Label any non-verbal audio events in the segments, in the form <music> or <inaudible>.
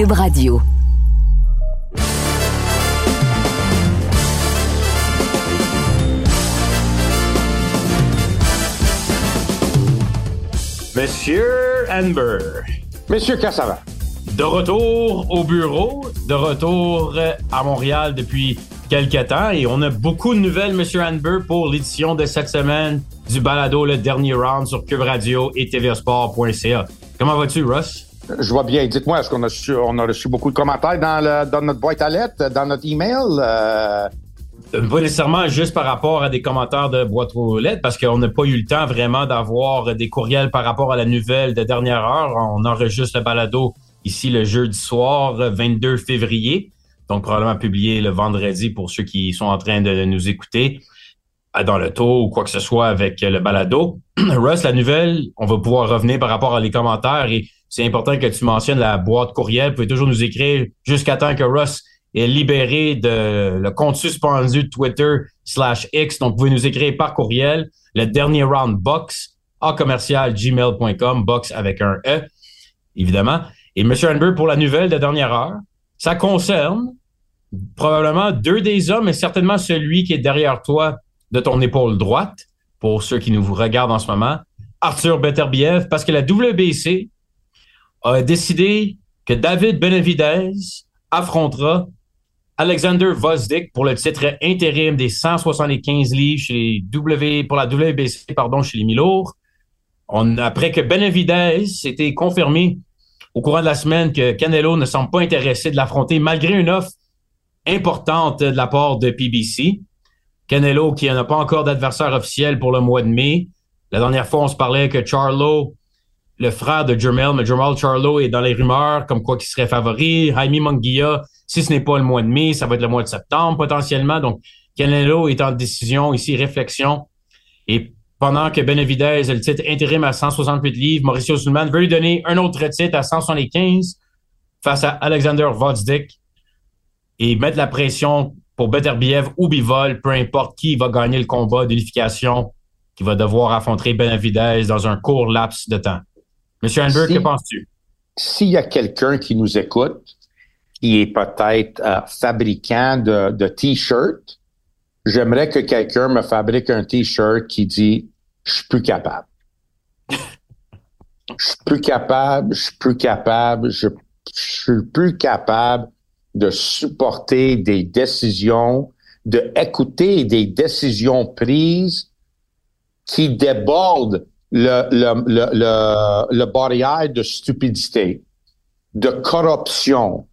Cube Radio. Monsieur Amber. Monsieur Cassava. De retour au bureau, de retour à Montréal depuis quelques temps et on a beaucoup de nouvelles, Monsieur Amber, pour l'édition de cette semaine du balado Le Dernier Round sur Cube Radio et tvsport.ca. Comment vas-tu, Russ? Je vois bien. Dites-moi, est-ce qu'on a reçu, on a reçu beaucoup de commentaires dans, notre boîte à lettres, dans notre email? Euh... Pas nécessairement juste par rapport à des commentaires de boîte aux lettres, parce qu'on n'a pas eu le temps vraiment d'avoir des courriels par rapport à la nouvelle de dernière heure. On enregistre le balado ici le jeudi soir, 22 février. Donc, probablement publié le vendredi pour ceux qui sont en train de nous écouter dans le taux ou quoi que ce soit avec le balado. <clears throat> Russ, la nouvelle, on va pouvoir revenir par rapport à les commentaires et c'est important que tu mentionnes la boîte courriel. Vous pouvez toujours nous écrire jusqu'à temps que Russ est libéré de le compte suspendu de Twitter slash X. Donc, vous pouvez nous écrire par courriel. Le dernier round box à commercial gmail.com, box avec un E, évidemment. Et M. Amber, pour la nouvelle de dernière heure, ça concerne probablement deux des hommes, mais certainement celui qui est derrière toi de ton épaule droite, pour ceux qui nous regardent en ce moment, Arthur Beterbiev, parce que la WBC a décidé que David Benavidez affrontera Alexander Vosdik pour le titre intérim des 175 livres chez les w, pour la WBC, pardon, chez les Milours. Après que Benavidez était confirmé au courant de la semaine que Canelo ne semble pas intéressé de l'affronter malgré une offre importante de la part de PBC. Canelo qui n'a pas encore d'adversaire officiel pour le mois de mai. La dernière fois, on se parlait que Charlo, le frère de Jermel, mais Jermel Charlo est dans les rumeurs comme quoi qu'il serait favori. Jaime Munguia, si ce n'est pas le mois de mai, ça va être le mois de septembre potentiellement. Donc, Canelo est en décision ici, réflexion. Et pendant que Benavidez a le titre intérim à 168 livres, Mauricio Sulman veut lui donner un autre titre à 175 face à Alexander Vodsdik et mettre la pression pour Beterbiev ou Bivol, peu importe qui va gagner le combat d'unification qui va devoir affronter Benavidez dans un court laps de temps. Monsieur Hanberg, que penses-tu? S'il y a quelqu'un qui nous écoute, qui est peut-être euh, fabricant de, de t-shirts, j'aimerais que quelqu'un me fabrique un t-shirt qui dit je suis plus capable. Je suis plus capable, je suis plus capable, je, je suis plus capable de supporter des décisions, de écouter des décisions prises qui débordent le, le, le, le, barrière de stupidité, de corruption,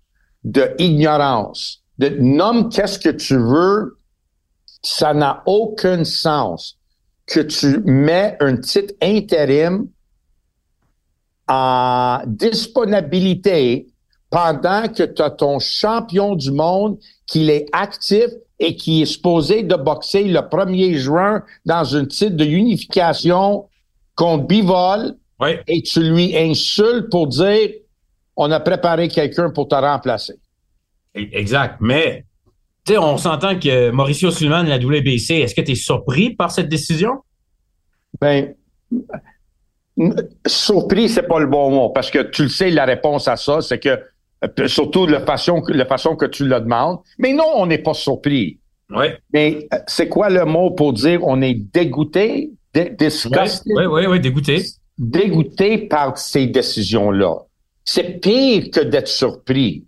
de ignorance, de nomme qu'est-ce que tu veux, ça n'a aucun sens que tu mets un titre intérim en disponibilité pendant que tu as ton champion du monde qui est actif et qui est supposé de boxer le 1er juin dans une titre de unification contre Bivol et tu lui insultes pour dire on a préparé quelqu'un pour te remplacer. E-, exact. Mais on s'entend que Mauricio Sullivan de la WBC, est-ce que tu es surpris par cette décision? Ben, surpris, c'est pas le bon mot, parce que tu le sais, la réponse à ça, c'est que euh, surtout la façon, la façon que tu le demandes. Mais non, on n'est pas surpris. Oui. Mais euh, c'est quoi le mot pour dire on est dégoûté, disgusté? Oui, oui, oui, dégoûté. Dégoûté par ces décisions-là. C'est pire que d'être surpris.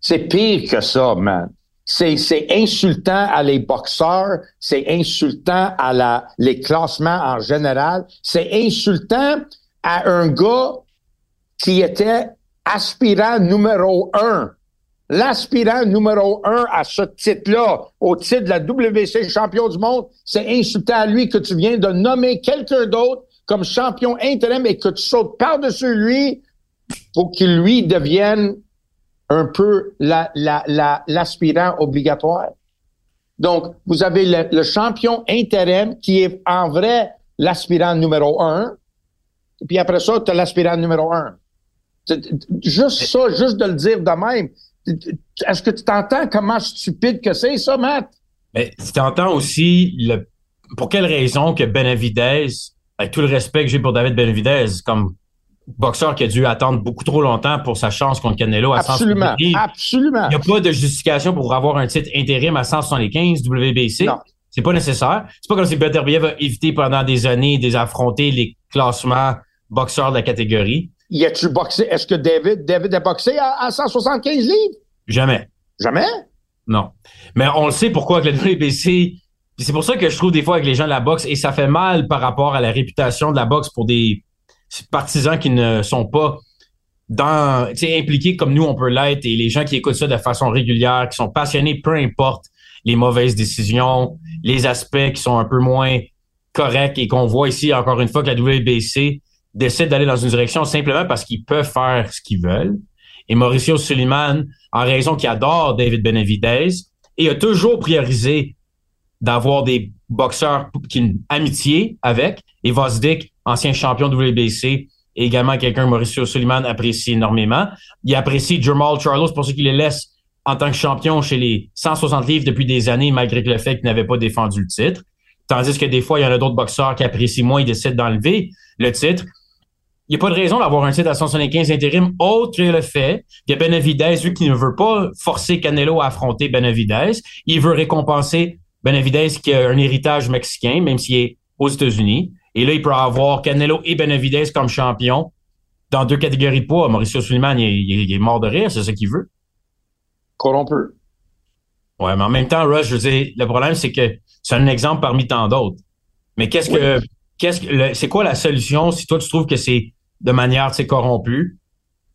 C'est pire que ça, man. C'est, c'est insultant à les boxeurs, c'est insultant à la, les classements en général, c'est insultant à un gars qui était aspirant numéro un. L'aspirant numéro un à ce titre-là, au titre de la WC champion du monde, c'est insultant à lui que tu viens de nommer quelqu'un d'autre comme champion intérim et que tu sautes par-dessus lui pour qu'il lui devienne un peu l'aspirant obligatoire. Donc, vous avez le, le, champion intérim qui est en vrai l'aspirant numéro un. Et puis après ça, tu as l'aspirant numéro un. Juste ça, juste de le dire de même. Est-ce que tu t'entends comment stupide que c'est, ça, Matt? Mais tu t'entends aussi le, pour quelle raison que Benavidez, avec tout le respect que j'ai pour David Benavidez, comme boxeur qui a dû attendre beaucoup trop longtemps pour sa chance contre Canelo à Absolument, absolument. Il n'y a pas de justification pour avoir un titre intérim à 175 WBC. Non. C'est pas nécessaire. C'est pas comme si Beterbiev a évité pendant des années d'affronter les classements boxeurs de la catégorie. Y a-tu boxé? Est-ce que David, David a boxé à, à 175 livres? Jamais. Jamais? Non. Mais on le sait pourquoi avec le WBC. C'est pour ça que je trouve des fois avec les gens de la boxe, et ça fait mal par rapport à la réputation de la boxe pour des partisans qui ne sont pas dans, impliqués comme nous on peut l'être, et les gens qui écoutent ça de façon régulière, qui sont passionnés, peu importe les mauvaises décisions, les aspects qui sont un peu moins corrects, et qu'on voit ici encore une fois que la WBC décide d'aller dans une direction simplement parce qu'ils peuvent faire ce qu'ils veulent. Et Mauricio Suleiman, en raison qu'il adore David Benavidez, et a toujours priorisé d'avoir des boxeurs qui une amitié avec. Et Vosdick, ancien champion WBC, et également quelqu'un que Mauricio Suleiman apprécie énormément. Il apprécie Jamal Charlo, c'est pour ça qu'il les laisse en tant que champion chez les 160 livres depuis des années, malgré le fait qu'il n'avait pas défendu le titre. Tandis que des fois, il y en a d'autres boxeurs qui apprécient moins, ils décident d'enlever le titre n'y a pas de raison d'avoir un titre à 175 intérim autre que le fait que Benavidez, vu qu'il ne veut pas forcer Canelo à affronter Benavidez, il veut récompenser Benavidez qui a un héritage mexicain, même s'il est aux États-Unis. Et là, il peut avoir Canelo et Benavidez comme champion dans deux catégories de poids. Mauricio Suleiman, il, est mort de rire, c'est ce qu'il veut. Corrompu. Ouais, mais en même temps, Rush, je veux dire, le problème, c'est que c'est un exemple parmi tant d'autres. Mais qu'est-ce que, qu'est-ce que, c'est quoi la solution si toi tu trouves que c'est de manière corrompue.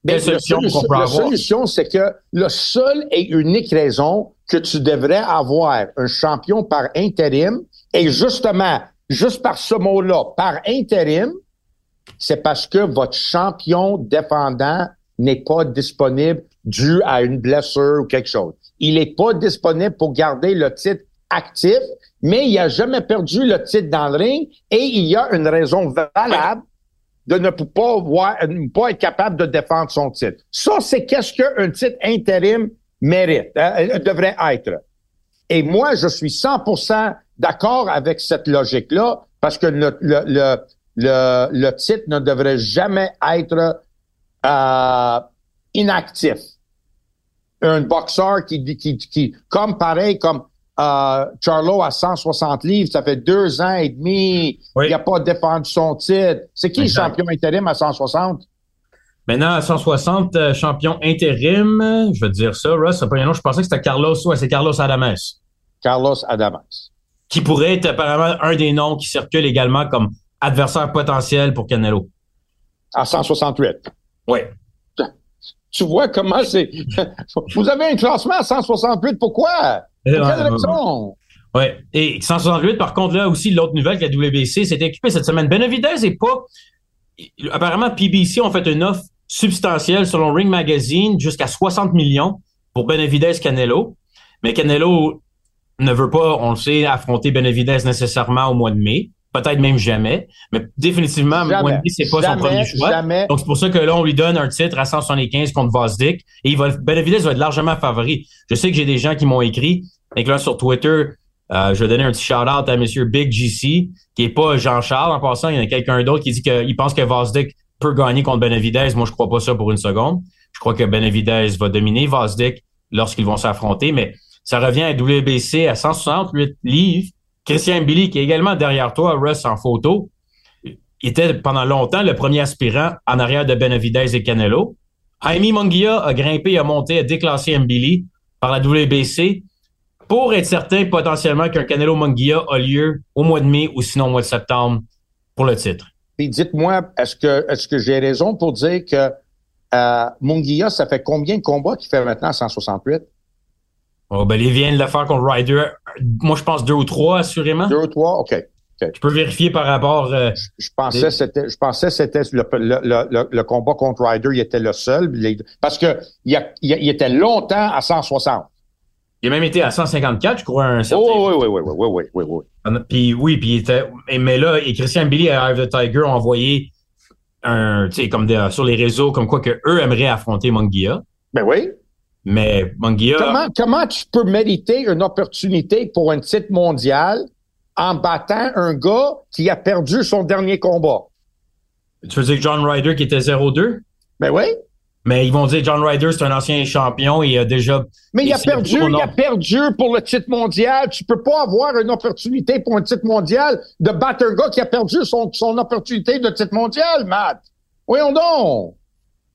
Quelle solution qu'on peut la solution, c'est que le seul et unique raison que tu devrais avoir un champion par intérim, et justement, juste par ce mot-là, par intérim, c'est parce que votre champion défendant n'est pas disponible dû à une blessure ou quelque chose. Il n'est pas disponible pour garder le titre actif, mais il a jamais perdu le titre dans le ring et il y a une raison valable de ne pas, voir, ne pas être capable de défendre son titre. Ça, c'est qu'est-ce qu'un titre intérim mérite, hein, euh, devrait être. Et moi, je suis 100% d'accord avec cette logique-là parce que le, le, le, le, titre ne devrait jamais être euh, inactif. Un boxeur qui, qui, qui, comme pareil, comme euh, Charlo à 160 livres, ça fait deux ans et demi. Il n'a pas défendu son titre. C'est qui le champion intérim à 160? Maintenant, à 160, euh, champion intérim, je vais te dire ça, Russ, c'est pas un nom, je pensais que c'était Carlos, ouais, c'est Carlos Adames. Carlos Adames. Qui pourrait être apparemment un des noms qui circule également comme adversaire potentiel pour Canelo. À 168. Oui. Tu vois comment c'est. <laughs> Vous avez un classement à 168, pourquoi? Oui. Et 168, par contre, là aussi, l'autre nouvelle que la WBC s'est occupée cette semaine. Benavidez est pas. Apparemment, PBC ont fait une offre substantielle selon Ring Magazine jusqu'à 60 millions pour Benavidez Canelo. Mais Canelo ne veut pas, on le sait, affronter Benavidez nécessairement au mois de mai. Peut-être même jamais. Mais définitivement, au mois de mai, c'est pas son premier choix. Donc, c'est pour ça que là, on lui donne un titre à 175 contre Vosdick. Et il va, Benavidez va être largement favori. Je sais que j'ai des gens qui m'ont écrit et là, sur Twitter, euh, je vais donner un petit shout-out à M. Big GC, qui est pas Jean-Charles en passant. Il y en a quelqu'un d'autre qui dit qu'il pense que Vosdick peut gagner contre Benavidez. Moi, je crois pas ça pour une seconde. Je crois que Benavidez va dominer Vosdick lorsqu'ils vont s'affronter, mais ça revient à WBC à 168 livres. Christian Billy, qui est également derrière toi, Russ, en photo, était pendant longtemps le premier aspirant en arrière de Benavidez et Canelo. Jaime Munguia a grimpé, a monté, a déclassé Mbili par la WBC pour être certain potentiellement qu'un Canelo Munguia a lieu au mois de mai ou sinon au mois de septembre pour le titre. Puis dites-moi, est-ce que est-ce que j'ai raison pour dire que euh, Munguia, ça fait combien de combats qu'il fait maintenant à 168? Oh, ben, il vient de le faire contre Ryder. Moi, je pense deux ou trois, assurément. Deux ou trois, OK. Tu peux vérifier par rapport. Euh, je, pensais c'était, je pensais c'était le, le, le, combat contre Ryder, il était le seul. parce que il, il, était longtemps à 160. Il a même été à 154, je crois, un certain. Oh, oui, oui, oui, oui, oui, oui, oui. Puis oui, puis il était. Mais là, et Christian Billy et Eye the Tiger ont envoyé un, tu sais, comme sur les réseaux, comme quoi que eux aimeraient affronter Mungia. Ben oui. Mais. Comment, comment tu peux mériter une opportunité pour un titre mondial en battant un gars qui a perdu son dernier combat? Tu veux dire John Ryder qui était 0-2? Ben oui. Mais ils vont dire John Ryder, c'est un ancien champion il a déjà. Mais il a perdu, il a perdu pour le titre mondial. Tu peux pas avoir une opportunité pour un titre mondial de battre un gars qui a perdu son, son opportunité de titre mondial, Matt. Voyons donc.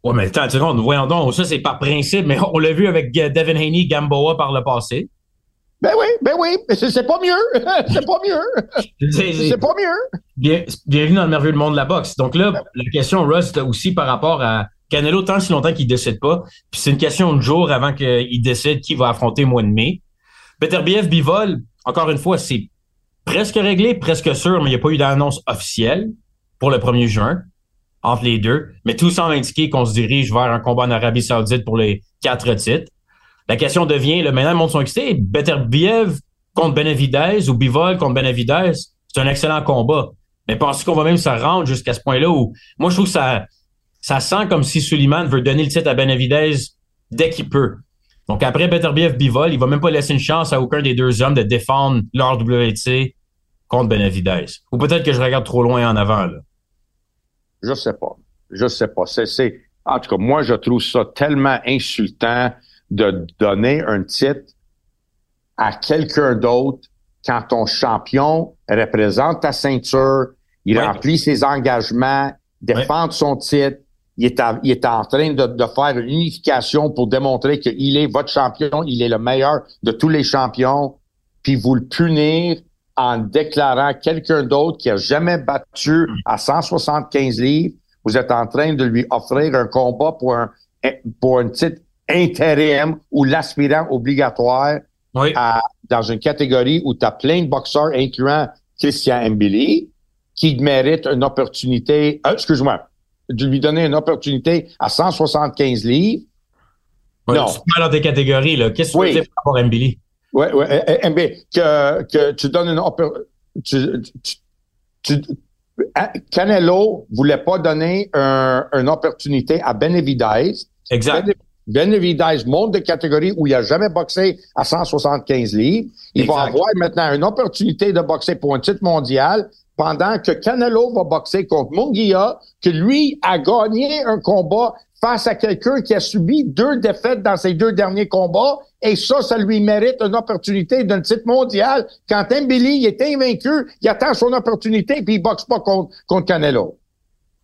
Ouais, mais attends, seconde, voyons donc. Ça, c'est par principe, mais on l'a vu avec Devin Haney, Gamboa par le passé. Ben oui, ben oui, <laughs> c'est pas mieux. c'est pas mieux. c'est pas mieux. Bien, bienvenue dans le merveilleux monde de la boxe. Donc là, la question, Russ, aussi par rapport à Canelo, tant si longtemps qu'il décide pas. Puis c'est une question de jour avant qu'il décide qui va affronter le mois de mai. Beterbiev Bivol, encore une fois, c'est presque réglé, presque sûr, mais il n'y a pas eu d'annonce officielle pour le 1er juin entre les deux. Mais tout semble indiquer qu'on se dirige vers un combat en Arabie Saoudite pour les quatre titres. La question devient, le maintenant, le monde sont excités. Beterbiev contre Benavidez ou Bivol contre Benavidez, c'est un excellent combat. Mais pensez qu'on va même se rendre jusqu'à ce point-là où, moi, je trouve que ça, ça sent comme si Suleiman veut donner le titre à Benavidez dès qu'il peut. Donc après Beterbiev Bivol, il va même pas laisser une chance à aucun des deux hommes de défendre leur WT contre Benavidez. Ou peut-être que je regarde trop loin en avant là. Je sais pas. Je sais pas. C'est, en tout cas, moi je trouve ça tellement insultant de donner un titre à quelqu'un d'autre quand ton champion représente ta ceinture, il remplit ses engagements, défend son titre, il est, il est en train de, de, faire une unification pour démontrer qu'il est votre champion, il est le meilleur de tous les champions, puis vous le punir en déclarant quelqu'un d'autre qui a jamais battu à 175 livres, vous êtes en train de lui offrir un combat pour un, pour un titre intérim ou l'aspirant obligatoire dans une catégorie où tu as plein de boxeurs, incluant Christian Mbili, qui mérite une opportunité, euh, excuse-moi, de lui donner une opportunité à 175 livres. non. Tu parles des catégories, là. Qu'est-ce que tu veux dire par rapport à Mbili? Oui, oui, Mbili, que, que tu donnes une opportunité. Hein, Canelo voulait pas donner un, une opportunité à Benavidez. Exact. Benavidez monte de catégorie où il a jamais boxé à 175 livres. Il va avoir maintenant une opportunité de boxer pour un titre mondial pendant que Canelo va boxer contre Munguia, que lui a gagné un combat face à quelqu'un qui a subi deux défaites dans ses deux derniers combats, et ça, ça lui mérite une opportunité d'un titre mondial. Quand Mbili est invaincu, il attend son opportunité, puis il boxe pas contre, contre Canelo.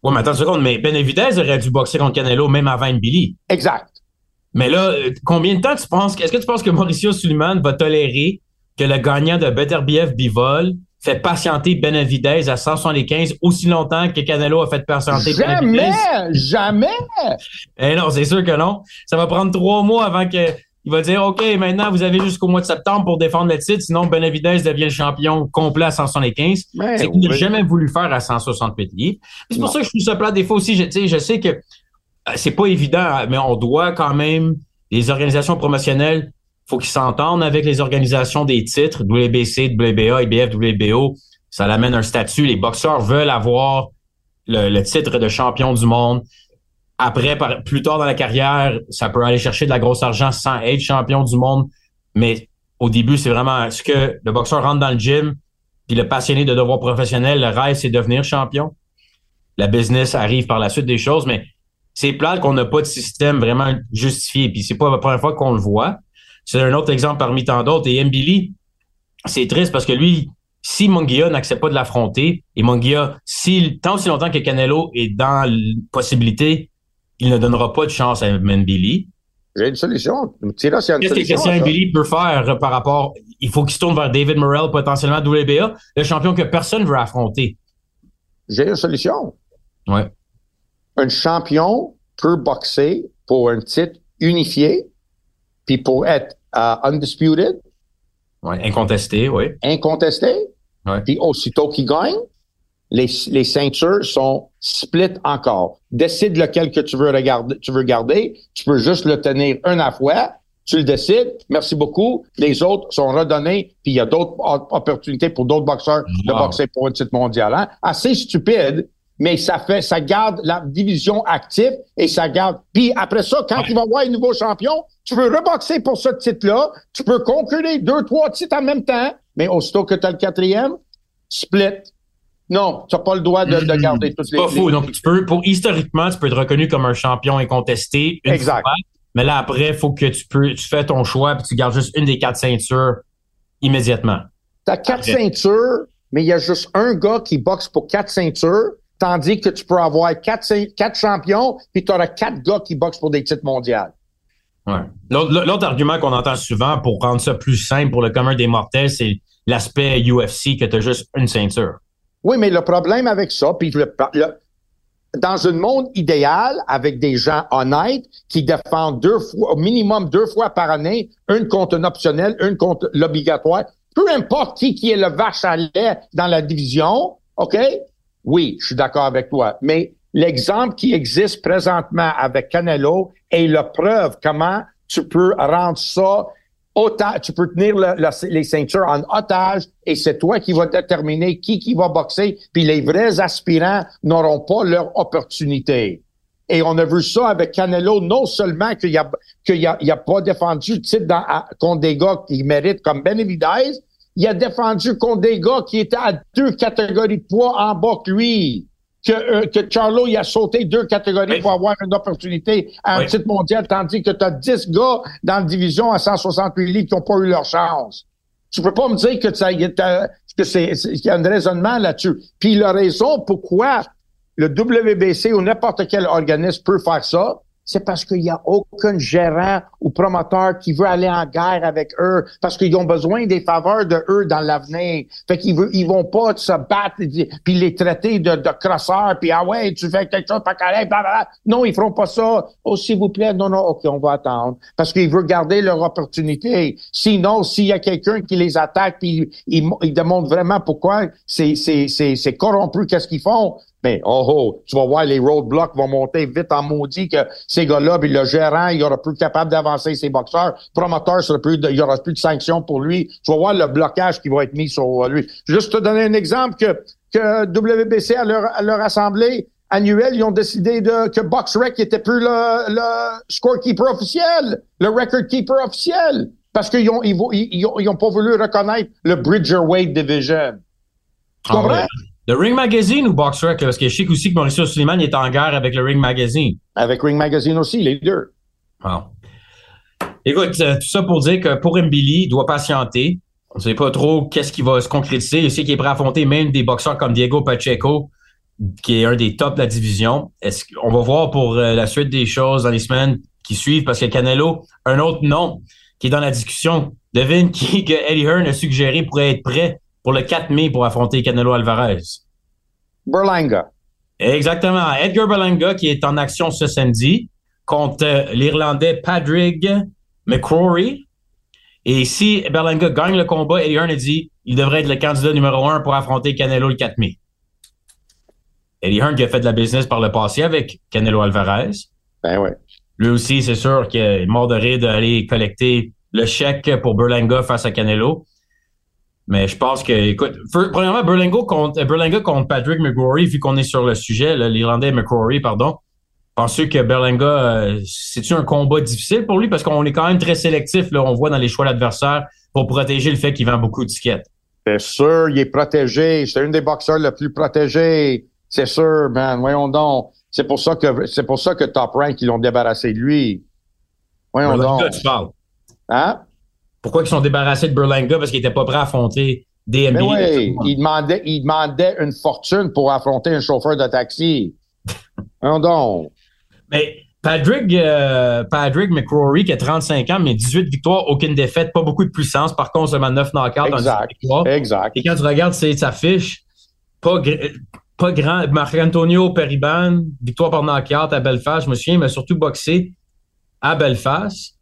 Oui, mais attends une seconde, mais Benavidez aurait dû boxer contre Canelo même avant Mbili. Exact. Mais là, euh, combien de temps tu penses, est-ce que tu penses que Mauricio Suleiman va tolérer que le gagnant de Beterbiev Bivol fait patienter Benavidez à 175 aussi longtemps que Canelo a fait patienter Benavidez. Jamais! Jamais! Eh non, c'est sûr que non. Ça va prendre trois mois avant que il va dire OK, maintenant vous avez jusqu'au mois de septembre pour défendre le titre, sinon Benavidez devient le champion complet à 175. Ben c'est qu'il n'a jamais voulu faire à 168 livres. C'est pour ça que je trouve ça plat des fois aussi. Je, je sais que euh, c'est pas évident, mais on doit quand même les organisations promotionnelles faut qu'ils s'entendent avec les organisations des titres, WBC, WBA, IBF, WBO. Ça amène un statut. Les boxeurs veulent avoir le, titre de champion du monde. Après, plus tard dans la carrière, ça peut aller chercher de la grosse argent sans être champion du monde. Mais au début, c'est vraiment ce que le boxeur rentre dans le gym, puis le passionné de devoir professionnel, le rêve, c'est devenir champion. La business arrive par la suite des choses, mais c'est plate qu'on n'a pas de système vraiment justifié. Puis c'est pas la première fois qu'on le voit. C'est un autre exemple parmi tant d'autres. Et Mbili, c'est triste parce que lui, si Mungia n'accepte pas de l'affronter, et Mungia, si, tant aussi longtemps que Canelo est dans la possibilité, il ne donnera pas de chance à Mbili. J'ai une solution. Qu'est-ce que Christian peut faire par rapport... Il faut qu'il se tourne vers David Morrell, potentiellement WBA, le champion que personne ne veut affronter. J'ai une solution. Ouais. Un champion peut boxer pour un titre unifié puis pour être uh, undisputed. Ouais, incontesté, oui. Incontesté. Ouais. Puis aussitôt qu'il gagne, les, les ceintures sont split encore. Décide lequel que tu veux regarder, tu veux garder. Tu peux juste le tenir un à fois. Tu le décides. Merci beaucoup. Les autres sont redonnés. Puis il y a d'autres opportunités pour d'autres boxeurs de boxer pour un titre mondial. Hein? Assez stupide, mais ça fait, ça garde la division active et ça garde. Puis après ça, quand il va avoir un nouveau champion, tu veux reboxer pour ce titre-là, tu peux concurrer deux, trois titres en même temps, mais aussitôt que tu as le quatrième, split. Non, tu n'as pas le droit de, de garder toutes les. C'est pas fou. Donc, tu peux, pour historiquement, tu peux être reconnu comme un champion incontesté. Une Exact. Fois, mais là, après, il faut que tu peux, tu fais ton choix puis tu gardes juste une des quatre ceintures immédiatement. Tu as quatre Après. ceintures, mais il y a juste un gars qui boxe pour quatre ceintures, tandis que tu peux avoir quatre, champions, puis tu auras quatre gars qui boxent pour des titres mondiaux. Ouais. L'autre argument qu'on entend souvent pour rendre ça plus simple pour le commun des mortels, c'est l'aspect UFC que tu as juste une ceinture. Oui, mais le problème avec ça, puis le, le- dans un monde idéal, avec des gens honnêtes qui défendent deux fois, au minimum deux fois par année, une contre un optionnel, une contre l'obligatoire, peu importe qui, qui est le vache à lait dans la division, OK? Oui, je suis d'accord avec toi. Mais l'exemple qui existe présentement avec Canelo est la preuve comment tu peux rendre ça otage, tu peux tenir le- le- les ceintures en otage et c'est toi qui vas déterminer qui qui va boxer. Puis les vrais aspirants n'auront pas leur opportunité. Et on a vu ça avec Canelo, non seulement qu'il a, qu'il a, a pas défendu titre dans, contre des gars qui méritent comme Benavidez, il a défendu contre des gars qui étaient à deux catégories de poids en bas que lui. Que, euh, que Charlo, il a sauté deux catégories Oui. pour avoir une opportunité à un Oui. titre mondial, tandis que tu as 10 gars dans la division à 168 livres qui n'ont pas eu leur chance. Tu peux pas me dire que, ça, euh, que c'est, c'est- qu'il y a un raisonnement là-dessus. Puis la raison pourquoi le WBC ou n'importe quel organisme peut faire ça, c'est parce qu'il n'y a aucun gérant ou promoteur qui veut aller en guerre avec eux parce qu'ils ont besoin des faveurs de eux dans l'avenir. Fait qu'ils veulent, ils vont pas se battre puis les traiter de, de crosseurs puis ah ouais, tu fais quelque chose pas correct, blablabla. Non, ils feront pas ça. Oh, s'il vous plaît, non, non, OK, on va attendre. Parce qu'ils veulent garder leur opportunité. Sinon, s'il y a quelqu'un qui les attaque puis ils, ils démontrent vraiment pourquoi c'est, c'est, c'est, c'est corrompu, qu'est-ce qu'ils font, oh oh, tu vas voir les roadblocks vont monter vite en maudit que ces gars-là, puis le gérant, il aura plus capable d'avancer ses boxeurs. Promoteur, sera plus de- il y aura plus de sanctions pour lui. Tu vas voir le blocage qui va être mis sur euh, lui. Juste te donner un exemple que que WBC à leur, à leur assemblée annuelle, ils ont décidé de que BoxRec était plus le, le scorekeeper officiel, le record keeper officiel, parce qu'ils ont ils, ils, ils ont, ils ont pas voulu reconnaître le Bridgerweight Division. Tu comprends? Ah ouais. Le Ring Magazine ou Boxrec? Parce que je sais aussi que Mauricio Suleiman est en guerre avec le Ring Magazine. Avec Ring Magazine aussi, les deux. Wow. Écoute, euh, tout ça pour dire que pour Mbili, il doit patienter. On ne sait pas trop qu'est-ce qui va se concrétiser. Il sait qu'il est prêt à affronter même des boxeurs comme Diego Pacheco, qui est un des tops de la division. Est-ce qu'on va voir pour euh, la suite des choses dans les semaines qui suivent parce que Canelo, un autre nom qui est dans la discussion, devine <laughs> qui que Eddie Hearn a suggéré pourrait être prêt pour le 4 mai pour affronter Canelo Alvarez. Berlanga. Exactement. Edgar Berlanga qui est en action ce samedi contre euh, l'Irlandais Padraig McCrory. Et si Berlanga gagne le combat, Eddie Hearn a dit il devrait être le candidat numéro un pour affronter Canelo le 4 mai. Eddie Hearn qui a fait de la business par le passé avec Canelo Alvarez. Ben ouais. Lui aussi, c'est sûr qu'il est mort de rire d'aller collecter le chèque pour Berlanga face à Canelo. Mais je pense que, écoute, premièrement, Berlanga contre, Berlanga contre Patrick McCrory, vu qu'on est sur le sujet, l'Irlandais McCrory, pardon. Penses-tu que Berlanga, euh, c'est-tu un combat difficile pour lui? Parce qu'on est quand même très sélectif, là, on voit dans les choix d'adversaires pour protéger le fait qu'il vend beaucoup de tickets. C'est sûr, il est protégé. C'est un des boxeurs le plus protégé. C'est sûr, man. Voyons donc. C'est pour ça que c'est pour ça que Top Rank, ils l'ont débarrassé de lui. Voyons donc. tu parles? Hein? Pourquoi ils sont débarrassés de Berlanga? Parce qu'ils n'étaient pas prêts à affronter des NBA. oui, il demandait, il demandait une fortune pour affronter un chauffeur de taxi. <laughs> Voyons donc. Mais Patrick, euh, Patrick McCrory, qui a 35 ans, mais 18 victoires, aucune défaite, pas beaucoup de puissance. Par contre, seulement 9 knockouts dans Exact. 18 victoires. Exact. Et quand tu regardes sa fiche, pas, gr- pas grand. Marc-Antonio Periban, victoire par knockout à Belfast, je me souviens, mais surtout boxé à Belfast.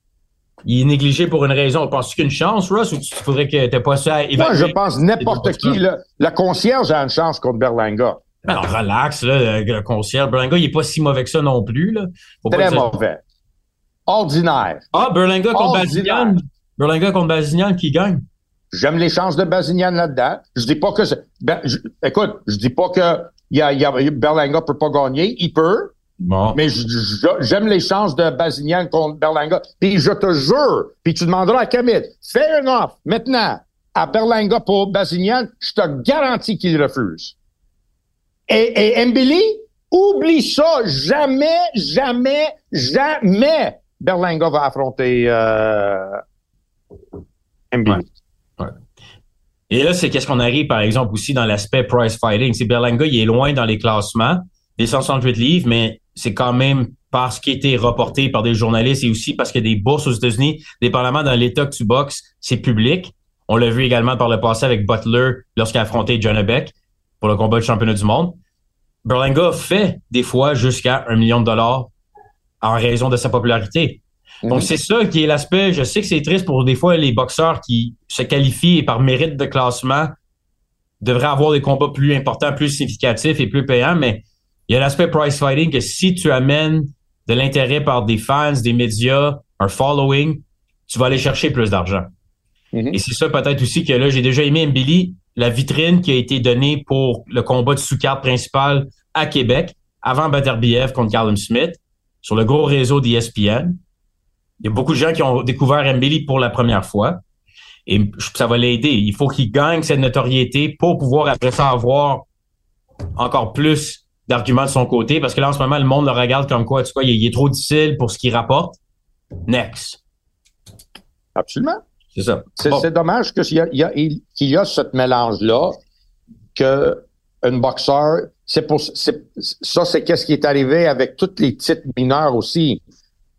Il est négligé pour une raison. Penses-tu qu'une chance, Russ, ou tu faudrait que tu pas ça à Moi, je pense n'importe qui. Le, le concierge a une chance contre Berlanga. Non, relax, là, le concierge. Berlanga, il est pas si mauvais que ça non plus. Là. Faut Très mauvais. Ordinaire. Ah, Berlanga contre. Bazignan. Berlanga contre Bazignan qui gagne? J'aime les chances de Bazignan là-dedans. Je dis pas que c'est- ben, je- écoute, je dis pas que y a, il y a- Berlanga peut pas gagner. Il peut, Bon. mais j'aime les chances de Bazignan contre Berlanga. Puis je te jure, puis tu demanderas à fais un offre maintenant à Berlanga pour Bazignan, je te garantis qu'il refuse. Et, et Mbili, oublie ça. Jamais, jamais, jamais Berlanga va affronter euh, Mbili. Et là, c'est qu'est-ce qu'on arrive, par exemple, aussi dans l'aspect price fighting. C'est Berlanga, il est loin dans les classements des 168 livres, mais c'est quand même parce qu'il a été reporté par des journalistes et aussi parce qu'il y a des bourses aux États-Unis, dépendamment dans l'état que tu boxes, c'est public. On l'a vu également par le passé avec Butler lorsqu'il a affronté John Beck pour le combat de championnat du monde. Berlanga fait des fois jusqu'à un million de dollars en raison de sa popularité. Donc, mhm. c'est ça qui est l'aspect. Je sais que c'est triste pour des fois les boxeurs qui se qualifient et par mérite de classement devraient avoir des combats plus importants, plus significatifs et plus payants, mais il y a l'aspect price fighting que si tu amènes de l'intérêt par des fans, des médias, un following, tu vas aller chercher plus d'argent. Mhm. Et c'est ça peut-être aussi que là, j'ai déjà aimé Mbili, la vitrine qui a été donnée pour le combat de sous-carte principal à Québec, avant Baterbiev contre Callum Smith, sur le gros réseau d'ESPN. Il y a beaucoup de gens qui ont découvert Mbili pour la première fois. Et ça va l'aider. Il faut qu'il gagne cette notoriété pour pouvoir après ça avoir encore plus d'arguments de son côté. Parce que là, en ce moment, le monde le regarde comme quoi, tu vois, il est trop difficile pour ce qu'il rapporte. Next. Absolument. C'est ça. C'est dommage qu'il y a, il y a, ce mélange-là que un boxeur, c'est pour ça, c'est qu'est-ce qui est arrivé avec tous les titres mineurs aussi.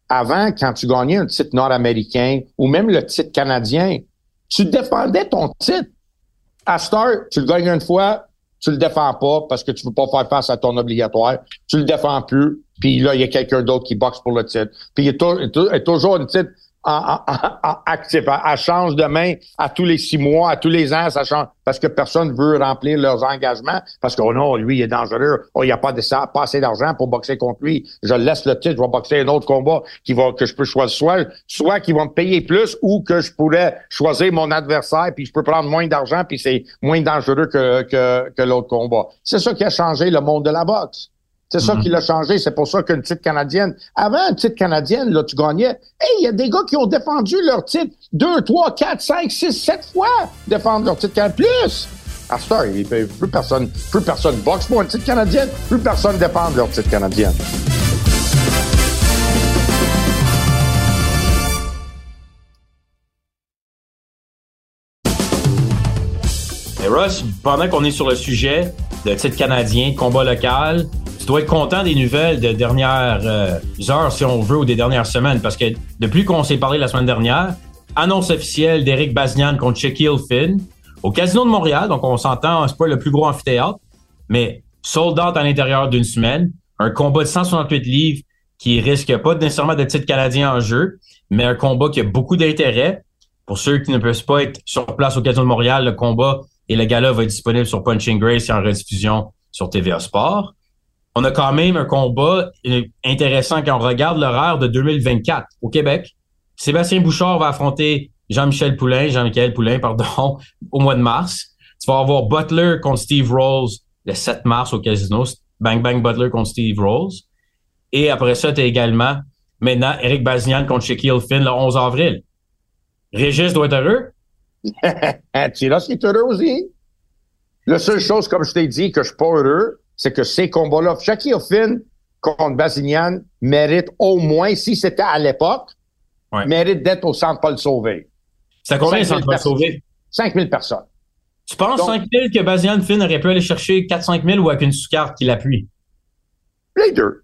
Avant, quand tu gagnais un titre nord-américain ou même le titre canadien, tu défendais ton titre. À Star, tu le gagnes une fois, tu le défends pas parce que tu veux pas faire face à ton obligatoire. Tu le défends plus, puis là, il y a quelqu'un d'autre qui boxe pour le titre. Puis il a, toujours un titre actif. Elle, change de main à tous les six mois, à tous les ans, ça change parce que personne veut remplir leurs engagements parce que oh non, lui, il est dangereux. Oh, il n'y a pas, de, pas assez d'argent pour boxer contre lui. Je laisse le titre, je vais boxer un autre combat qui va que je peux choisir soit soit qu'ils vont me payer plus ou que je pourrais choisir mon adversaire puis je peux prendre moins d'argent puis c'est moins dangereux que, que, que l'autre combat. C'est ça qui a changé le monde de la boxe. C'est ça mhm. qui l'a changé. C'est pour ça qu'une titre canadienne. Avant, une titre canadienne, là, tu gagnais. Hey, il y a des gars qui ont défendu leur titre deux, trois, quatre, cinq, six, sept fois défendre leur titre canadien. Plus! À ce plus personne, plus personne boxe pour une titre canadienne, plus personne défend leur titre canadienne. Et Russ, pendant qu'on est sur le sujet de titre canadien, combat local, tu dois être content des nouvelles de dernières euh, heures, si on veut, ou des dernières semaines, parce que depuis qu'on s'est parlé la semaine dernière, annonce officielle d'Eric Baznian contre Shaquille Finn au Casino de Montréal. Donc, on s'entend, c'est pas le plus gros amphithéâtre, mais sold out à l'intérieur d'une semaine. Un combat de 168 livres qui risque pas nécessairement de titre canadien en jeu, mais un combat qui a beaucoup d'intérêt. Pour ceux qui ne peuvent pas être sur place au Casino de Montréal, le combat et le gala va être disponible sur Punching Grace et en rediffusion sur TVA Sport on a quand même un combat intéressant quand on regarde l'horaire de 2024 au Québec. Sébastien Bouchard va affronter Jean-Michel Poulain, Jean-Michel Poulain, <laughs> pardon, au mois de mars. Tu vas avoir Butler contre Steve Rolls le 7 mars au Casino. Bang Bang Butler contre Steve Rolls. Et après ça, tu as également maintenant Eric Bazinian contre Shaquille Finn le 11 avril. Régis doit être heureux. <laughs> tu là, est heureux aussi. La seule chose, comme je t'ai dit, que je suis pas heureux, c'est que ces combats-là, Shaquille Finn contre Basignan mérite au moins, si c'était à l'époque, mérite d'être au Centre Paul Sauvé. C'est combien le Centre Paul Sauvé? 5 000 personnes. Tu penses 5 000 que Basignan Finn aurait pu aller chercher 4-5 000 ou avec une sous-carte qui l'appuie? Les deux.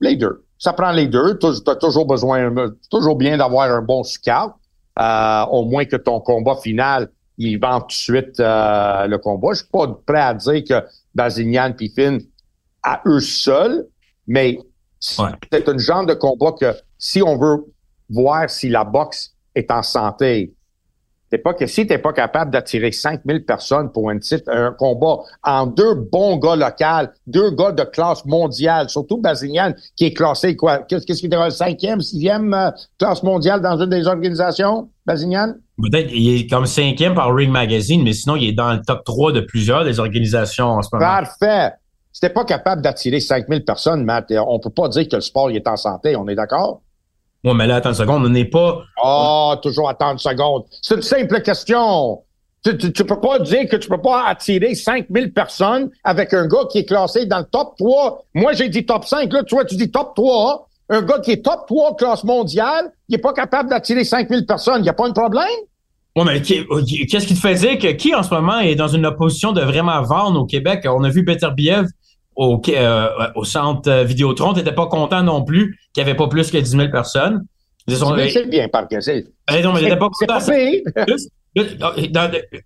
Les deux. Ça prend les deux. Tu as toujours besoin, toujours bien d'avoir un bon sous-carte. Euh, au moins que ton combat final, il vend tout de suite euh, le combat. Je suis pas prêt à dire que Bazignan puis Finn à eux seuls, mais c'est un genre de combat que si on veut voir si la boxe est en santé, c'est pas que si t'es pas capable d'attirer 5000 personnes pour un titre, un combat en deux bons gars locaux, deux gars de classe mondiale, surtout Bazignan, qui est classé quoi? Qu'est-ce qu'il est cinquième, sixième euh, classe mondiale dans une des organisations, Bazignan? Peut-être il est comme cinquième par Ring Magazine, mais sinon, il est dans le top 3 de plusieurs des organisations en ce moment. Parfait. T'es pas capable d'attirer 5000 personnes, Matt, on peut pas dire que le sport est en santé, on est d'accord? Oui, mais là, attends une seconde, on n'est pas. Ah, toujours attendre une seconde. C'est une simple question. Tu, tu, peux pas dire que tu peux pas attirer 5000 personnes avec un gars qui est classé dans le top 3. Moi, j'ai dit top 5. Là, tu vois, tu dis top 3. Un gars qui est top 3 classe mondiale, il est pas capable d'attirer 5000 personnes. Il y a pas un problème? Mais qu'est-ce qui te fait dire que qui en ce moment est dans une opposition de vraiment vendre au Québec? On a vu Peter Biev au, euh, au centre Vidéotron. T'étais pas content non plus qu'il n'y avait pas plus que 10 000 personnes. C'est bien, par que c'est. non, mais pas content.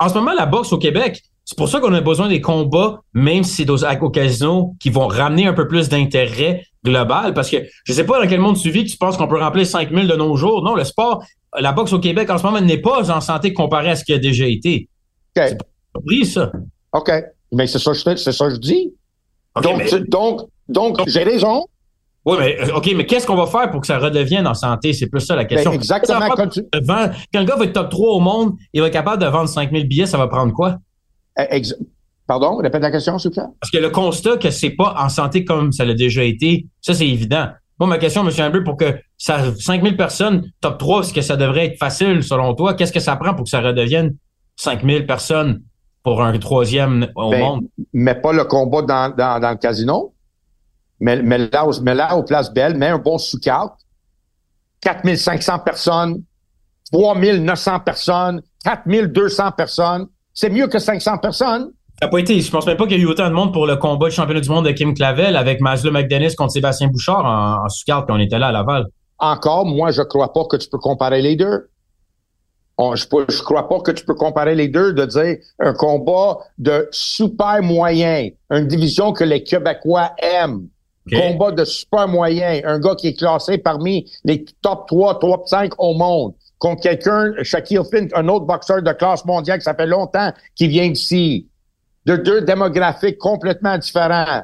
en ce moment, la boxe au Québec, c'est pour ça qu'on a besoin des combats, même si c'est au casino, qui vont ramener un peu plus d'intérêt global. Parce que je sais pas dans quel monde tu vis que tu penses qu'on peut remplir 5000 de nos jours. Non, le sport, la boxe au Québec en ce moment n'est pas en santé comparé à ce qui a déjà été. OK. C'est pas ça. OK. Mais c'est ça, c'est ça que je dis. donc, donc, donc, j'ai raison. Oui, mais euh, OK, mais qu'est-ce qu'on va faire pour que ça redevienne en santé? C'est plus ça la question. Ben, exactement. Quand, tu... quand, le gars va être top 3 au monde, il va être capable de vendre 5000 billets, ça va prendre quoi? Eh, Pardon? Répète la question, s'il vous plaît. Parce que le constat que c'est pas en santé comme ça l'a déjà été, ça, c'est évident. Moi, ma question, M. Amber, pour que ça, 5000 personnes, top 3, est-ce que ça devrait être facile selon toi? Qu'est-ce que ça prend pour que ça redevienne 5000 personnes pour un troisième au ben, monde? Mais pas le combat dans, dans, dans le casino mais, mais, là, mais là, au Place Belle, mets un bon sous-carte. 4500 personnes, 3900 personnes, 4200 personnes. C'est mieux que 500 personnes. Ça n'a pas été, je pense même pas qu'il y a eu autant de monde pour le combat de championnat du monde de Kim Clavel avec Maslow McDennis contre Sébastien Bouchard en, sous-carte quand on était là à Laval. Encore, moi, je crois pas que tu peux comparer les deux. je, je crois pas que tu peux comparer les deux de dire un combat de super moyen, une division que les Québécois aiment. Combat de super moyen. Un gars qui est classé parmi les top 3, top 5 au monde. Contre quelqu'un, Shaquille Finn, un autre boxeur de classe mondiale qui ça fait longtemps qui vient d'ici. De deux démographiques complètement différents.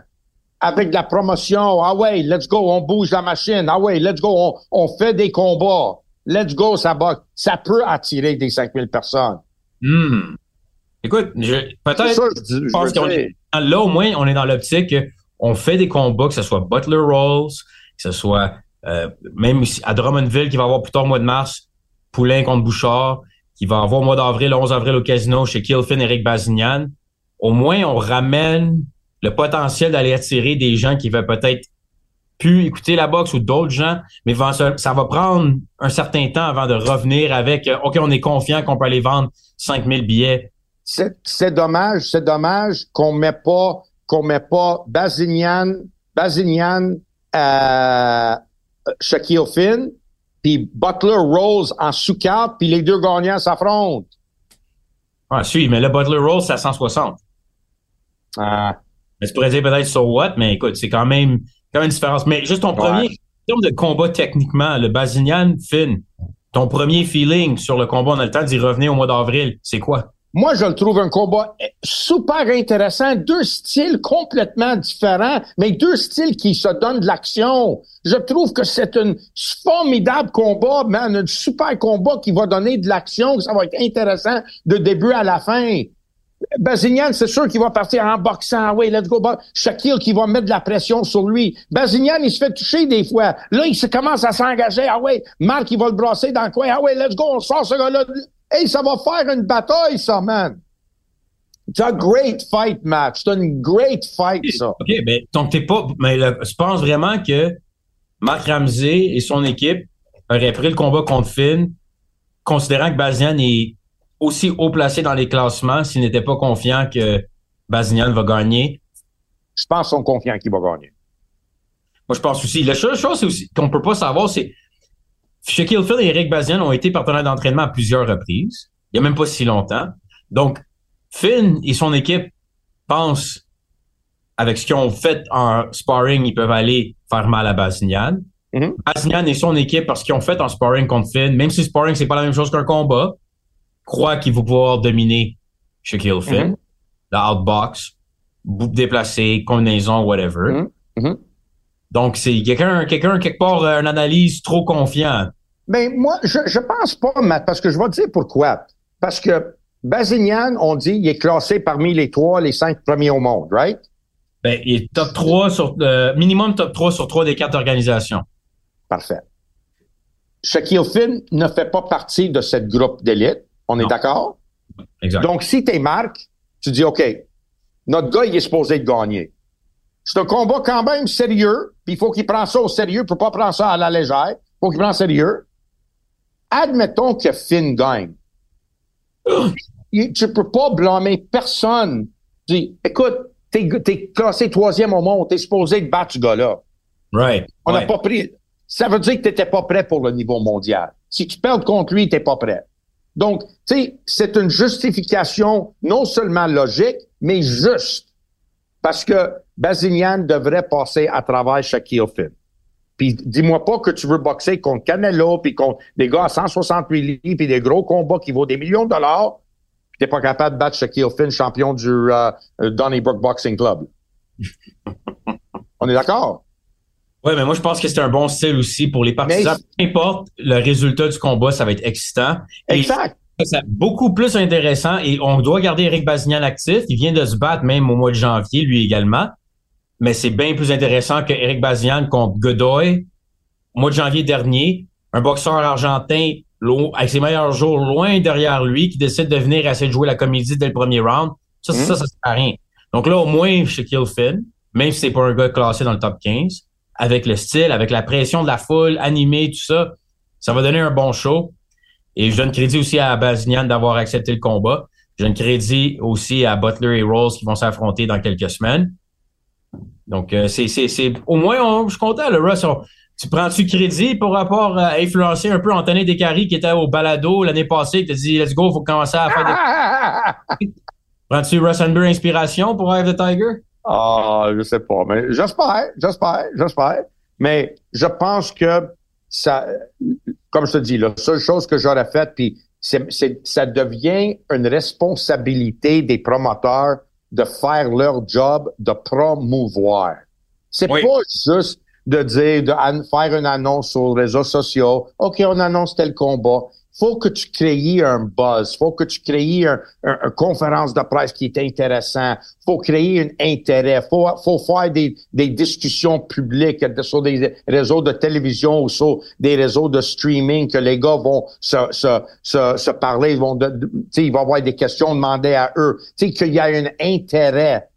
Avec de la promotion. Ah ouais, let's go, on bouge la machine. Ah ouais, let's go, on, on fait des combats. Let's go, ça boxe. Ça peut attirer des 5000 personnes. Hmm. Écoute, peut-être, je, pense qu'on est, là au moins, on est dans l'optique on fait des combats, que ce soit Butler Rolls, que ce soit euh, même à Drummondville qui va avoir plus tard au mois de mars, Poulain contre Bouchard, qui va avoir au mois d'avril, le 11 avril au casino chez Kilfin, Eric Bazignan. Au moins, on ramène le potentiel d'aller attirer des gens qui veulent peut-être plus écouter la boxe ou d'autres gens, mais ça va prendre un certain temps avant de revenir avec euh, OK, on est confiant qu'on peut aller vendre 5000 billets. C'est dommage, c'est dommage qu'on met pas qu'on met pas Bazignan, Bazignan, euh, Shaquille puis Butler Rose en sous-carte, puis les deux gagnants s'affrontent. Ah, si, mais le Butler Rose, c'est à 160. Ah. Mais tu pourrais dire peut-être so what, mais écoute, c'est quand même, quand même une différence. Mais juste ton premier, en termes de combat techniquement, le Bazignan Finn, ton premier feeling sur le combat, on a le temps d'y revenir au mois d'avril, c'est quoi? Moi, je le trouve un combat super intéressant. Deux styles complètement différents, mais deux styles qui se donnent de l'action. Je trouve que c'est un formidable combat, man, un super combat qui va donner de l'action, ça va être intéressant de début à la fin. Bazignan, c'est sûr qu'il va partir en boxant. Ah oui, let's go. Shaquille qui va mettre de la pression sur lui. Bazignan, il se fait toucher des fois. Là, il commence à s'engager. Ah oui, Marc, il va le brasser dans le coin. Ah oui, let's go, on sort ce gars-là. Hey, ça va faire une bataille, ça, man. C'est un great fight match. C'est une great fight, ça. <laughs> OK, mais donc t'es pas. Mais je pense vraiment que Mark Ramsey et son équipe auraient pris le combat contre Finn, considérant que Bazian est aussi haut placé dans les classements s'ils n'étaient pas confiants que Bazinian va gagner? Je pense qu'ils sont confiants qu'il va gagner. Moi, je pense aussi. La seule chose qu'on peut pas savoir, c'est Shaquille Phil et Eric Bazian ont été partenaires d'entraînement à plusieurs reprises. Il n'y a même pas si longtemps. Donc, Finn et son équipe pensent, avec ce qu'ils ont fait en sparring, ils peuvent aller faire mal à Bazignan. Mm et son équipe, parce qu'ils ont fait en sparring contre Finn, même si sparring, c'est pas la même chose qu'un combat, croient qu'ils vont pouvoir dominer Shaquille Finn. Mm-hmm. La outbox, déplacé, combinaison, whatever. Mm-hmm. Mm-hmm. Donc, c'est quelqu'un, quelqu'un, quelque part, euh, une analyse trop confiante. Ben, moi, je, je pense pas, Matt, parce que je vais te dire pourquoi. Parce que Bazignan, on dit, il est classé parmi les trois, les cinq premiers au monde, right? Ben, il est top 3 sur, euh, minimum top 3 sur trois des quatre organisations. Parfait. Shaquille Finn ne fait pas partie de cette groupe d'élite. On est d'accord? Exact. Donc, si t'es Marc, tu dis, OK, notre gars, il est supposé de gagner. C'est un combat quand même sérieux, puis il faut qu'il prenne ça au sérieux, il peut pas prendre ça à la légère. Il faut qu'il prenne sérieux. Admettons que Finn gagne. <gasps> tu peux pas blâmer personne. Tu dis, écoute, t'es, t'es classé troisième au monde, t'es supposé de battre ce gars-là. Right. On n'a pas pris. Ça veut dire que t'étais pas prêt pour le niveau mondial. Si tu perds contre lui, t'es pas prêt. Donc, tu sais, c'est une justification non seulement logique, mais juste. Parce que Bazinian devrait passer à travers Shaquille Finn. Puis dis-moi pas que tu veux boxer contre Canelo, puis contre des gars à 168 livres, puis des gros combats qui vaut des millions de dollars, puis t'es pas capable de battre Shaquille Finn, champion du euh, Donnybrook Boxing Club. <laughs> On est d'accord? Ouais, mais moi, je pense que c'est un bon style aussi pour les partisans. Peu importe le résultat du combat, ça va être excitant. Et Exact. C'est beaucoup plus intéressant et on doit garder Eric Bazignan actif. Il vient de se battre même au mois de janvier, lui également. Mais c'est bien plus intéressant que Eric Bazignan contre Godoy au mois de janvier dernier. Un boxeur argentin avec ses meilleurs jours loin derrière lui qui décide de venir essayer de jouer la comédie dès le premier round. Ça, Mm. ça, ça sert à rien. Donc là, au moins, Shaquille Finn, même si c'est pas un gars classé dans le top 15, avec le style, avec la pression de la foule, animé, tout ça, ça va donner un bon show. Et je donne crédit aussi à Bazignan d'avoir accepté le combat. Je donne crédit aussi à Butler et Rose qui vont s'affronter dans quelques semaines. Donc, euh, c'est, c'est, c'est, au moins, on- je suis content, le Russ. on- tu prends-tu crédit pour rapport à influencer un peu Anthony Descaries qui était au balado l'année passée, qui t'a dit, let's go, faut commencer à faire des... <laughs> Prends-tu Russ Hanbury inspiration pour Eye of the Tiger? Ah, je sais pas, mais j'espère, j'espère, j'espère. Mais je pense que ça, comme je te dis, la seule chose que j'aurais faite, puis c'est, c'est- ça devient une responsabilité des promoteurs de faire leur job de promouvoir. C'est Oui. pas juste de dire, de an- faire une annonce sur les réseaux sociaux. OK, on annonce tel combat. Faut que tu crées un buzz. Faut que tu crées un, un- une conférence de presse qui est intéressant. Faut créer un intérêt. Faut, faut faire des, des discussions publiques sur des réseaux de télévision ou sur des réseaux de streaming que les gars vont se, se, se, se parler. Ils vont, de, il va y avoir des questions demandées à eux. Tu sais, qu'il y a un intérêt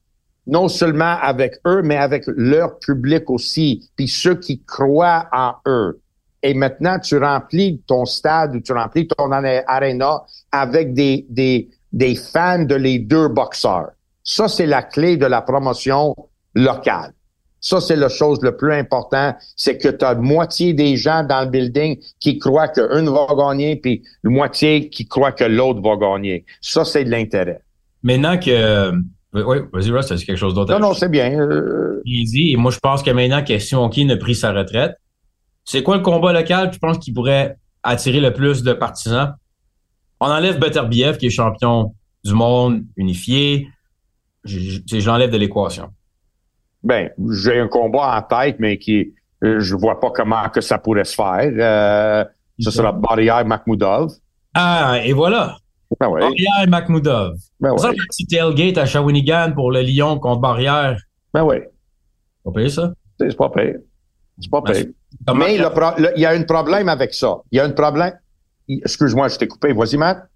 non seulement avec eux, mais avec leur public aussi, puis ceux qui croient en eux. Et maintenant, tu remplis ton stade ou tu remplis ton arena avec des, des, des fans de les deux boxeurs. Ça, c'est la clé de la promotion locale. Ça, c'est la chose le plus important, c'est que tu as moitié des gens dans le building qui croient qu'une va gagner, puis la moitié qui croient que l'autre va gagner. Ça, c'est de l'intérêt. Maintenant que... Oui, oui, vas-y, Russ, dit quelque chose d'autre? Non, non, c'est bien. Euh, Il dit, et moi, je pense que maintenant que Simon Keane a pris sa retraite, c'est quoi le combat local, tu penses qu'il pourrait attirer le plus de partisans? On enlève Beterbiev, qui est champion du monde unifié. Je, l'enlève de l'équation. Ben, j'ai un combat en tête, mais qui, je vois pas comment que ça pourrait se faire. Euh, ce sera Barrière Makhmoudov. Ah, et voilà. Ben oui, Barrière Makhmoudov. ben Ça, oui, le petit tailgate à Shawinigan pour le Lyon contre Barrière. ben oui. Pas payé ça? C'est pas pire. C'est pas pire. Comment- Mais le pro- le- il y a un problème avec ça. Il y a un problème. Excuse-moi, je t'ai coupé. Vas-y, Matt.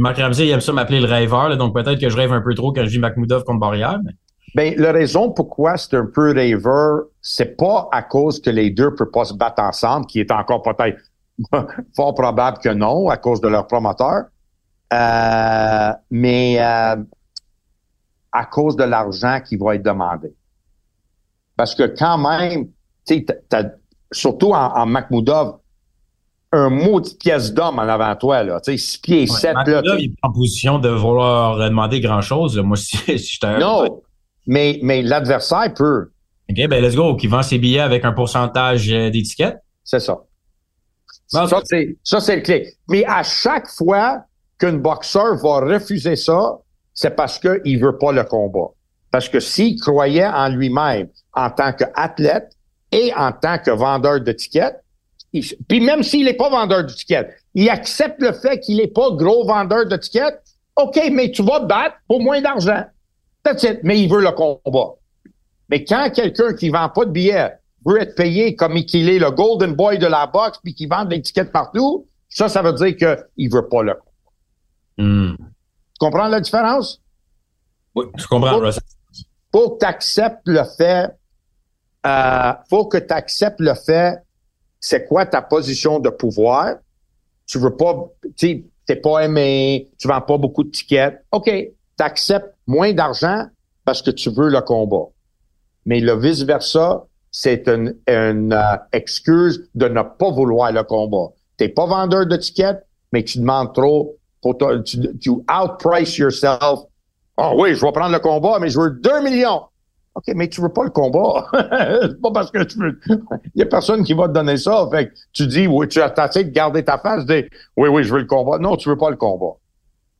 Marc Ramsey, il aime ça m'appeler le rêveur, là, donc peut-être que je rêve un peu trop quand je dis Makhmoudov contre Barrière. Mais... Ben, la raison pourquoi c'est un peu rêveur, c'est pas à cause que les deux peuvent pas se battre ensemble, qui est encore peut-être <laughs> fort probable que non, à cause de leur promoteur. Euh, mais euh, à cause de l'argent qui va être demandé. Parce que quand même, tu sais, surtout en, en Makhmoudov, un mot de pièce d'homme en avant toi, là. Tu sais, 6 pieds 7, là. Makhmoudov, il est pas en position de vouloir demander grand-chose. là. Moi, <laughs> si, si j'étais... Non. Mais, mais l'adversaire peut. OK, ben let's go. Qui vend ses billets avec un pourcentage euh, d'étiquette. C'est ça. Ça, c'est, ça, c'est le clé. Mais à chaque fois qu'un boxeur va refuser ça, c'est parce qu'il veut pas le combat. Parce que s'il croyait en lui-même en tant qu'athlète et en tant que vendeur de tickets, il- puis même s'il n'est pas vendeur de tickets, il accepte le fait qu'il n'est pas gros vendeur de tickets. OK, mais tu vas te battre pour moins d'argent. That's it. Mais il veut le combat. Mais quand quelqu'un qui vend pas de billets veut être payé comme qu'il est le golden boy de la boxe puis qui vend des tickets partout, ça, ça veut dire qu'il veut pas le combat. Hmm. comprends la différence? Oui, je comprends, faut, Faut que tu acceptes le fait, euh, faut que tu acceptes le fait, c'est quoi ta position de pouvoir? Tu veux pas, tu t'es pas aimé, tu vends pas beaucoup de tickets. OK, tu acceptes moins d'argent parce que tu veux le combat. Mais le vice-versa, c'est une, euh, excuse de ne pas vouloir le combat. T'es pas vendeur de tickets, mais tu demandes trop. Pour tu, tu outprice yourself. Ah oui, je vais prendre le combat, mais je veux 2 millions. OK, mais tu veux pas le combat. <laughs> c'est pas parce que tu veux. Il y a personne qui va te donner ça. Fait que tu dis, oui, tu as essayé de garder ta face, de oui, oui, je veux le combat. Non, tu veux pas le combat.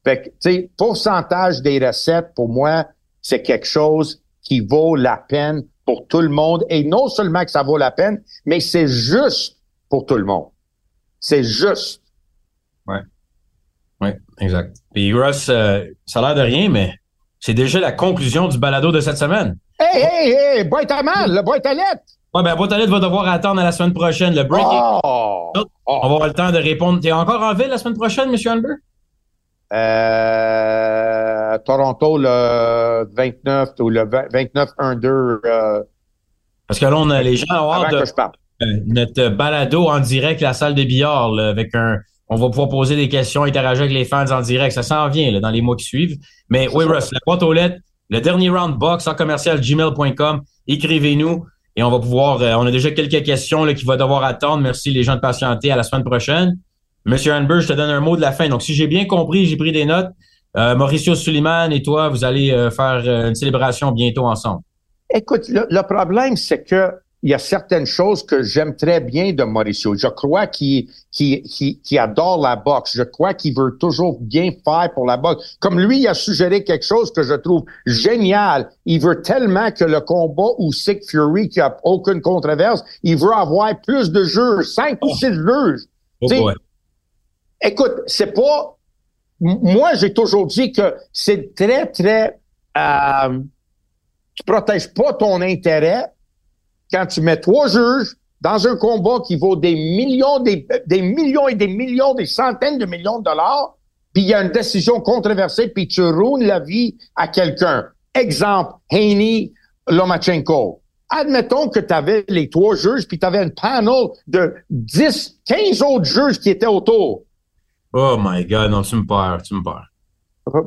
Fait que, tu sais, pourcentage des recettes, pour moi, c'est quelque chose qui vaut la peine pour tout le monde. Et non seulement que ça vaut la peine, mais c'est juste pour tout le monde. C'est juste. Ouais. Oui, exact. Et Russ, euh, ça a l'air de rien, mais c'est déjà la conclusion du balado de cette semaine. Hey, hey, hey, boîte à mal, le boîte à lettres. Ouais, ben, boîte à lettres va devoir attendre à la semaine prochaine. Le break. Oh, On va avoir le temps de répondre. T'es encore en ville la semaine prochaine, M. Amber? Euh, Toronto le 29 ou le 29-1-2. Euh, Parce que là, on a les gens à de, euh, notre balado en direct, la salle de billard, avec un. On va pouvoir poser des questions, interagir avec les fans en direct. Ça s'en vient là, dans les mois qui suivent. Mais oui, Russ, la boîte aux lettres, le dernier round box en commercial gmail.com. Écrivez-nous et on va pouvoir. Euh, on a déjà quelques questions là, qui vont devoir attendre. Merci les gens de patienter à la semaine prochaine. Monsieur Hanber, je te donne un mot de la fin. Donc, si j'ai bien compris, j'ai pris des notes. Euh, Mauricio Suleiman et toi, vous allez euh, faire une célébration bientôt ensemble. Écoute, le, problème, c'est que il y a certaines choses que j'aime très bien de Mauricio. Je crois qu'il adore la boxe. Je crois qu'il veut toujours bien faire pour la boxe. Comme lui, il a suggéré quelque chose que je trouve génial. Il veut tellement que le combat ou Sick Fury, qui a aucune controverse, il veut avoir plus de juges, cinq ou six juges. Oh écoute, c'est pas. Moi, j'ai toujours dit que c'est très, très. Euh, tu protèges pas ton intérêt quand tu mets trois juges dans un combat qui vaut des millions, des, des millions et des millions, des centaines de millions de dollars, puis il y a une décision controversée, puis tu ruines la vie à quelqu'un. Exemple, Haney, Lomachenko. Admettons que tu avais les trois juges, puis tu avais un panel de 10, 15 autres juges qui étaient autour. Oh my God, non, tu me perds, tu me perds.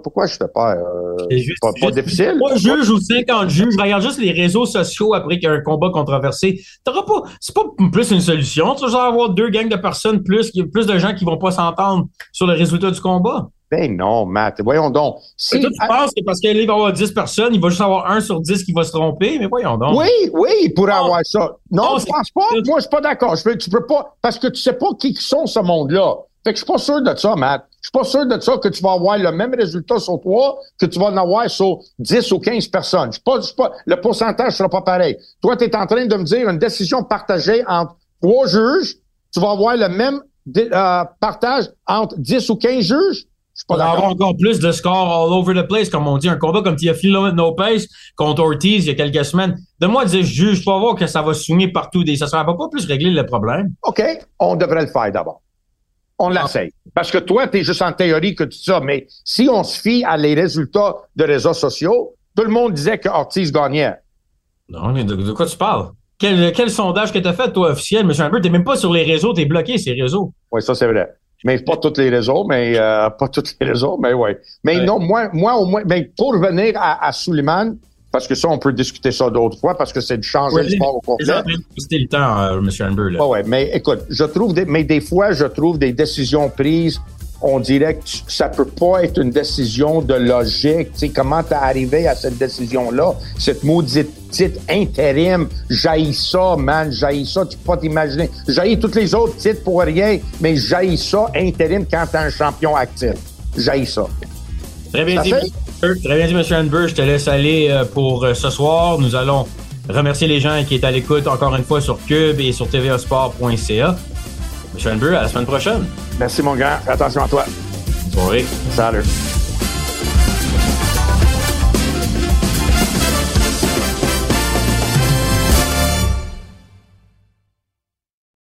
Pourquoi je fais peur? Euh, c'est pas, pas difficile? Moi, juge ou 50 juges, regarde juste les réseaux sociaux après qu'il y a un combat controversé. T'auras pas, c'est pas plus une solution. Tu vas avoir deux gangs de personnes plus, plus de gens qui vont pas s'entendre sur le résultat du combat. Ben non, Matt, voyons donc. Si, toi, tu penses que parce qu'il va y avoir 10 personnes, il va juste avoir un sur 10 qui va se tromper, mais voyons donc. Oui, oui, il pourrait avoir ça. Non, je pense pas. Moi, je suis pas d'accord. Tu peux pas, parce que tu sais pas qui sont ce monde-là. Fait que je suis pas sûr de ça, Matt. Je suis pas sûr de ça que tu vas avoir le même résultat sur toi que tu vas en avoir sur 10 ou 15 personnes. Je suis pas, pas, le pourcentage sera pas pareil. Toi, tu es en train de me dire une décision partagée entre trois juges, tu vas avoir le même euh, partage entre 10 ou 15 juges? On va avoir encore plus de scores all over the place, comme on dit. Un combat comme No Pace contre Ortiz il y a quelques semaines. De moi, dire juge, je peux voir que ça va soumettre partout. Des, ça ne va pas plus régler le problème. OK, on devrait le faire d'abord on l'essaye. Parce que toi, tu es juste en théorie que tu dis ça, mais si on se fie à les résultats de réseaux sociaux, tout le monde disait que Ortiz gagnait. Non, mais de, quoi tu parles? Quel, sondage que tu as fait, toi, officiel, M. Tu t'es même pas sur les réseaux, t'es bloqué, ces réseaux. Oui, ça, c'est vrai. Mais pas tous les réseaux, mais euh, pas tous les réseaux, mais oui. Mais non, moi, moi, au moins, mais pour revenir à, à Suleiman, parce que ça, on peut discuter ça d'autres fois parce que c'est de changer le sport au complet. C'était le temps, euh, M. Amber. Là. ouais, mais écoute, je trouve, des, mais des fois, je trouve des décisions prises, on dirait que ça peut pas être une décision de logique. Tu sais, comment t'es arrivé à cette décision-là? Cette maudite titre intérim, jaillit ça, man, jaillit ça, tu peux pas t'imaginer. Jaillit tous les autres titres pour rien, mais jaillit ça intérim quand t'es un champion actif. Jaillit ça. Très bien dit. Très bien dit, M. Hanber. Je te laisse aller euh, pour euh, ce soir. Nous allons remercier les gens qui étaient à l'écoute encore une fois sur Cube et sur tvasport.ca. M. Hanber, à la semaine prochaine. Merci, mon gars. Attention à toi. Bonne soirée. Salut.